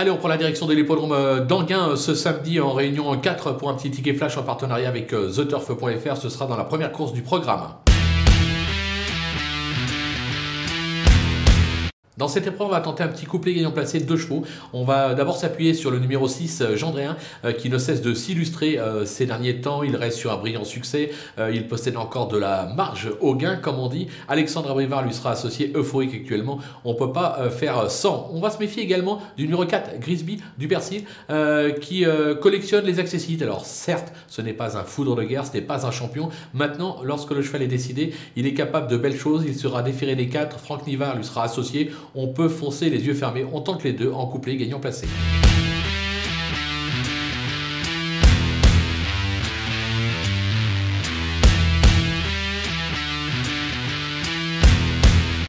Allez, on prend la direction de l'hippodrome euh, d'Anguin euh, ce samedi en réunion 4 pour un petit ticket flash en partenariat avec euh, TheTurf.fr. Ce sera dans la première course du programme. Dans cette épreuve, on va tenter un petit couplet gagnant placé de deux chevaux. On va d'abord s'appuyer sur le numéro 6, Gendréen, euh, qui ne cesse de s'illustrer euh, ces derniers temps. Il reste sur un brillant succès. Euh, il possède encore de la marge au gain, comme on dit. Alexandre Abrivard lui sera associé euphorique actuellement. On ne peut pas faire sans. On va se méfier également du numéro 4, Grisby, du Persil, qui collectionne les accessites. Alors certes, ce n'est pas un foudre de guerre, ce n'est pas un champion. Maintenant, lorsque le cheval est décidé, il est capable de belles choses. Il sera déféré des 4. Franck Nivard lui sera associé on peut foncer les yeux fermés. On tente les deux en couplet gagnant placé.